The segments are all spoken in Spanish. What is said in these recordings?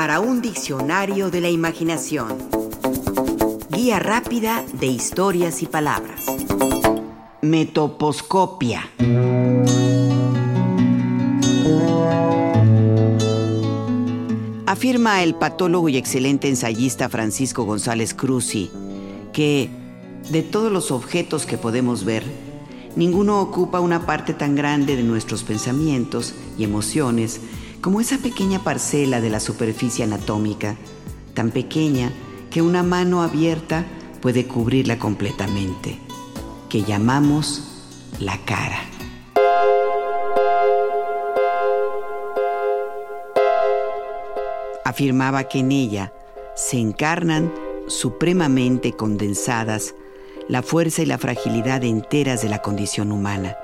para un diccionario de la imaginación. Guía rápida de historias y palabras. Metoposcopia. Afirma el patólogo y excelente ensayista Francisco González Cruzi que de todos los objetos que podemos ver, ninguno ocupa una parte tan grande de nuestros pensamientos y emociones como esa pequeña parcela de la superficie anatómica, tan pequeña que una mano abierta puede cubrirla completamente, que llamamos la cara. Afirmaba que en ella se encarnan supremamente condensadas la fuerza y la fragilidad enteras de la condición humana,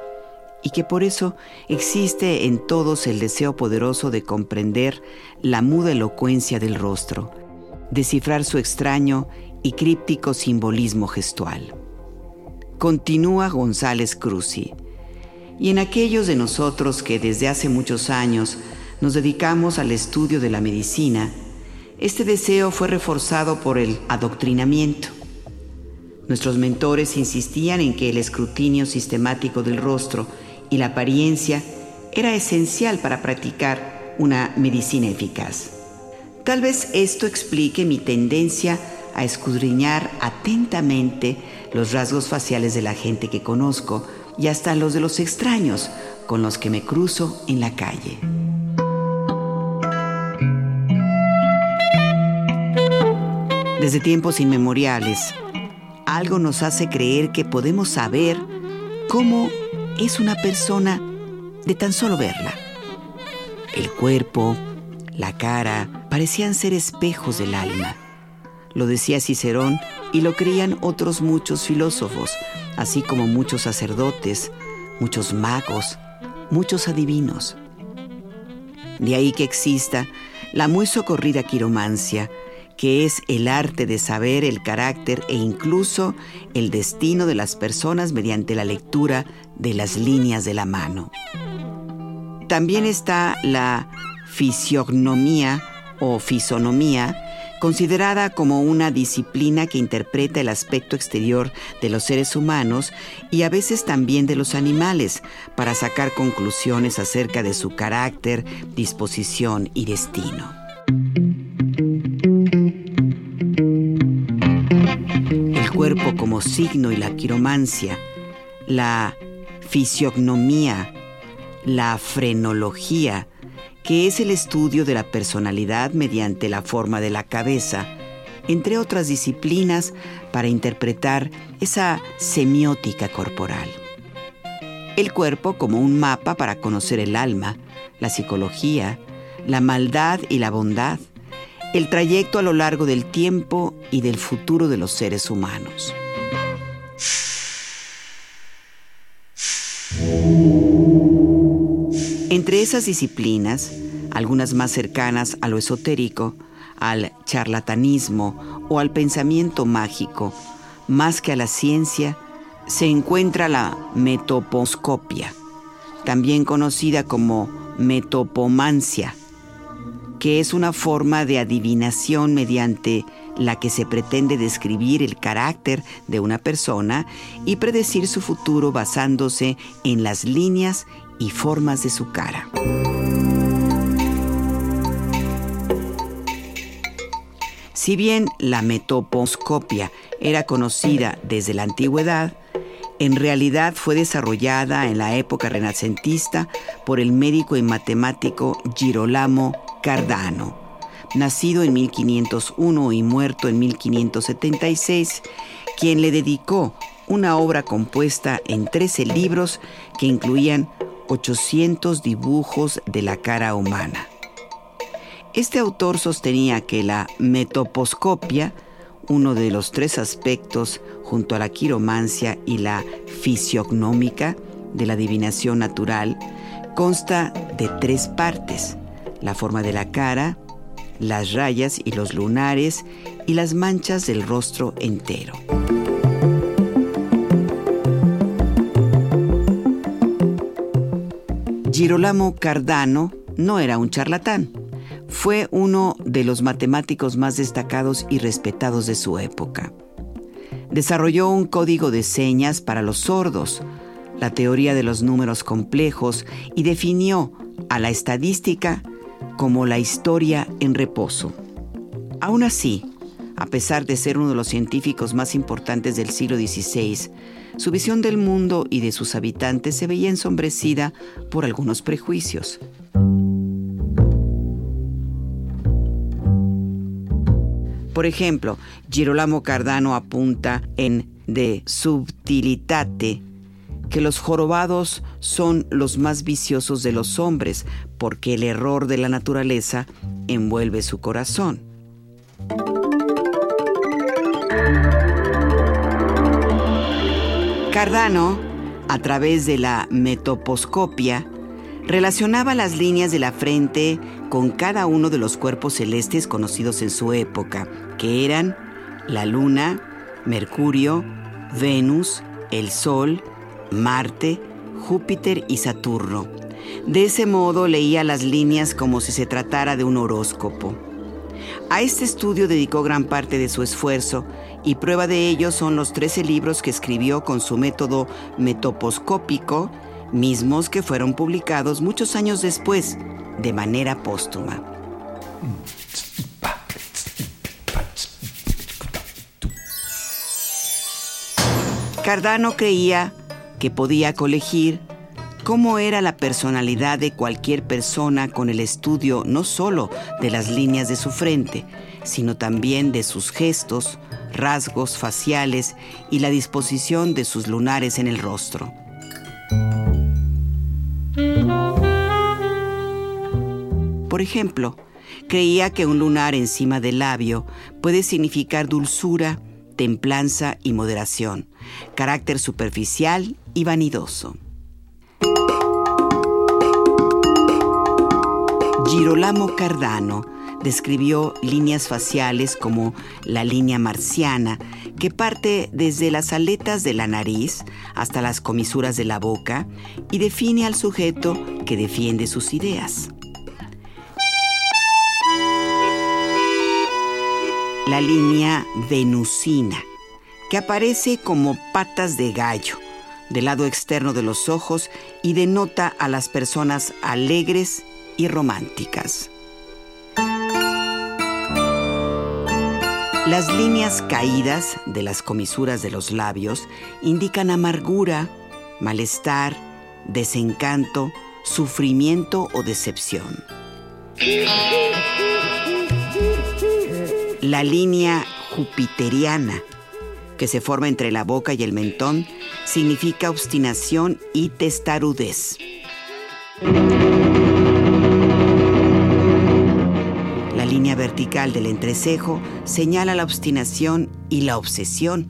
y que por eso existe en todos el deseo poderoso de comprender la muda elocuencia del rostro, descifrar su extraño y críptico simbolismo gestual. Continúa González Cruzi. Y en aquellos de nosotros que desde hace muchos años nos dedicamos al estudio de la medicina, este deseo fue reforzado por el adoctrinamiento. Nuestros mentores insistían en que el escrutinio sistemático del rostro y la apariencia era esencial para practicar una medicina eficaz. Tal vez esto explique mi tendencia a escudriñar atentamente los rasgos faciales de la gente que conozco y hasta los de los extraños con los que me cruzo en la calle. Desde tiempos inmemoriales, algo nos hace creer que podemos saber cómo es una persona de tan solo verla. El cuerpo, la cara, parecían ser espejos del alma. Lo decía Cicerón y lo creían otros muchos filósofos, así como muchos sacerdotes, muchos magos, muchos adivinos. De ahí que exista la muy socorrida quiromancia, que es el arte de saber el carácter e incluso el destino de las personas mediante la lectura de las líneas de la mano. También está la fisiognomía o fisonomía, considerada como una disciplina que interpreta el aspecto exterior de los seres humanos y a veces también de los animales para sacar conclusiones acerca de su carácter, disposición y destino. Cuerpo como signo y la quiromancia, la fisiognomía, la frenología, que es el estudio de la personalidad mediante la forma de la cabeza, entre otras disciplinas para interpretar esa semiótica corporal. El cuerpo como un mapa para conocer el alma, la psicología, la maldad y la bondad, el trayecto a lo largo del tiempo y del futuro de los seres humanos. Entre esas disciplinas, algunas más cercanas a lo esotérico, al charlatanismo o al pensamiento mágico, más que a la ciencia, se encuentra la metoposcopia, también conocida como metopomancia que es una forma de adivinación mediante la que se pretende describir el carácter de una persona y predecir su futuro basándose en las líneas y formas de su cara. Si bien la metoposcopia era conocida desde la antigüedad, en realidad fue desarrollada en la época renacentista por el médico y matemático Girolamo Cardano, nacido en 1501 y muerto en 1576, quien le dedicó una obra compuesta en 13 libros que incluían 800 dibujos de la cara humana. Este autor sostenía que la metoposcopia, uno de los tres aspectos junto a la quiromancia y la fisiognómica de la adivinación natural, consta de tres partes la forma de la cara, las rayas y los lunares y las manchas del rostro entero. Girolamo Cardano no era un charlatán. fue uno de los matemáticos más destacados y respetados de su época. Desarrolló un código de señas para los sordos, la teoría de los números complejos y definió a la estadística como la historia en reposo. Aún así, a pesar de ser uno de los científicos más importantes del siglo XVI, su visión del mundo y de sus habitantes se veía ensombrecida por algunos prejuicios. Por ejemplo, Girolamo Cardano apunta en De Subtilitate que los jorobados son los más viciosos de los hombres, porque el error de la naturaleza envuelve su corazón. Cardano, a través de la metoposcopia, relacionaba las líneas de la frente con cada uno de los cuerpos celestes conocidos en su época, que eran la Luna, Mercurio, Venus, el Sol, Marte, Júpiter y Saturno. De ese modo leía las líneas como si se tratara de un horóscopo. A este estudio dedicó gran parte de su esfuerzo y prueba de ello son los 13 libros que escribió con su método metoposcópico, mismos que fueron publicados muchos años después, de manera póstuma. Cardano creía que podía colegir cómo era la personalidad de cualquier persona con el estudio no solo de las líneas de su frente, sino también de sus gestos, rasgos faciales y la disposición de sus lunares en el rostro. Por ejemplo, creía que un lunar encima del labio puede significar dulzura, templanza y moderación, carácter superficial y vanidoso. Girolamo Cardano describió líneas faciales como la línea marciana, que parte desde las aletas de la nariz hasta las comisuras de la boca y define al sujeto que defiende sus ideas. La línea venusina, que aparece como patas de gallo del lado externo de los ojos y denota a las personas alegres y románticas. Las líneas caídas de las comisuras de los labios indican amargura, malestar, desencanto, sufrimiento o decepción. La línea jupiteriana, que se forma entre la boca y el mentón, significa obstinación y testarudez. vertical del entrecejo señala la obstinación y la obsesión.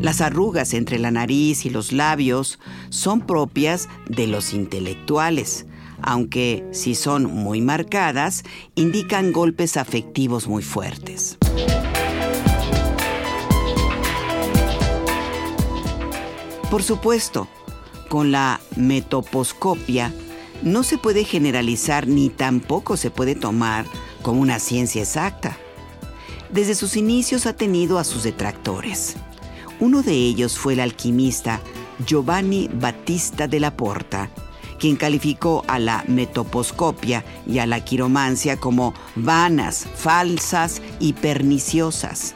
Las arrugas entre la nariz y los labios son propias de los intelectuales, aunque si son muy marcadas, indican golpes afectivos muy fuertes. Por supuesto, con la metoposcopia no se puede generalizar ni tampoco se puede tomar como una ciencia exacta. Desde sus inicios ha tenido a sus detractores. Uno de ellos fue el alquimista Giovanni Battista la Porta, quien calificó a la metoposcopia y a la quiromancia como vanas, falsas y perniciosas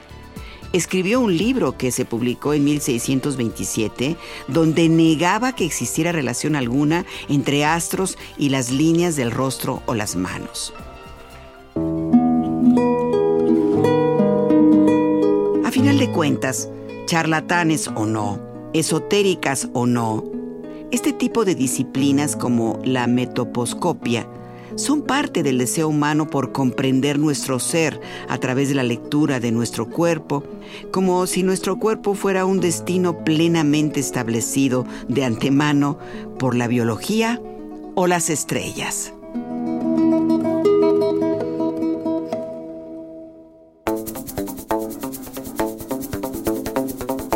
escribió un libro que se publicó en 1627 donde negaba que existiera relación alguna entre astros y las líneas del rostro o las manos. A final de cuentas, charlatanes o no, esotéricas o no, este tipo de disciplinas como la metoposcopia son parte del deseo humano por comprender nuestro ser a través de la lectura de nuestro cuerpo, como si nuestro cuerpo fuera un destino plenamente establecido de antemano por la biología o las estrellas.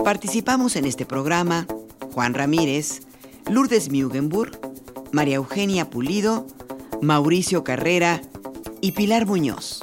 Participamos en este programa Juan Ramírez, Lourdes Mugenburg, María Eugenia Pulido, Mauricio Carrera y Pilar Muñoz.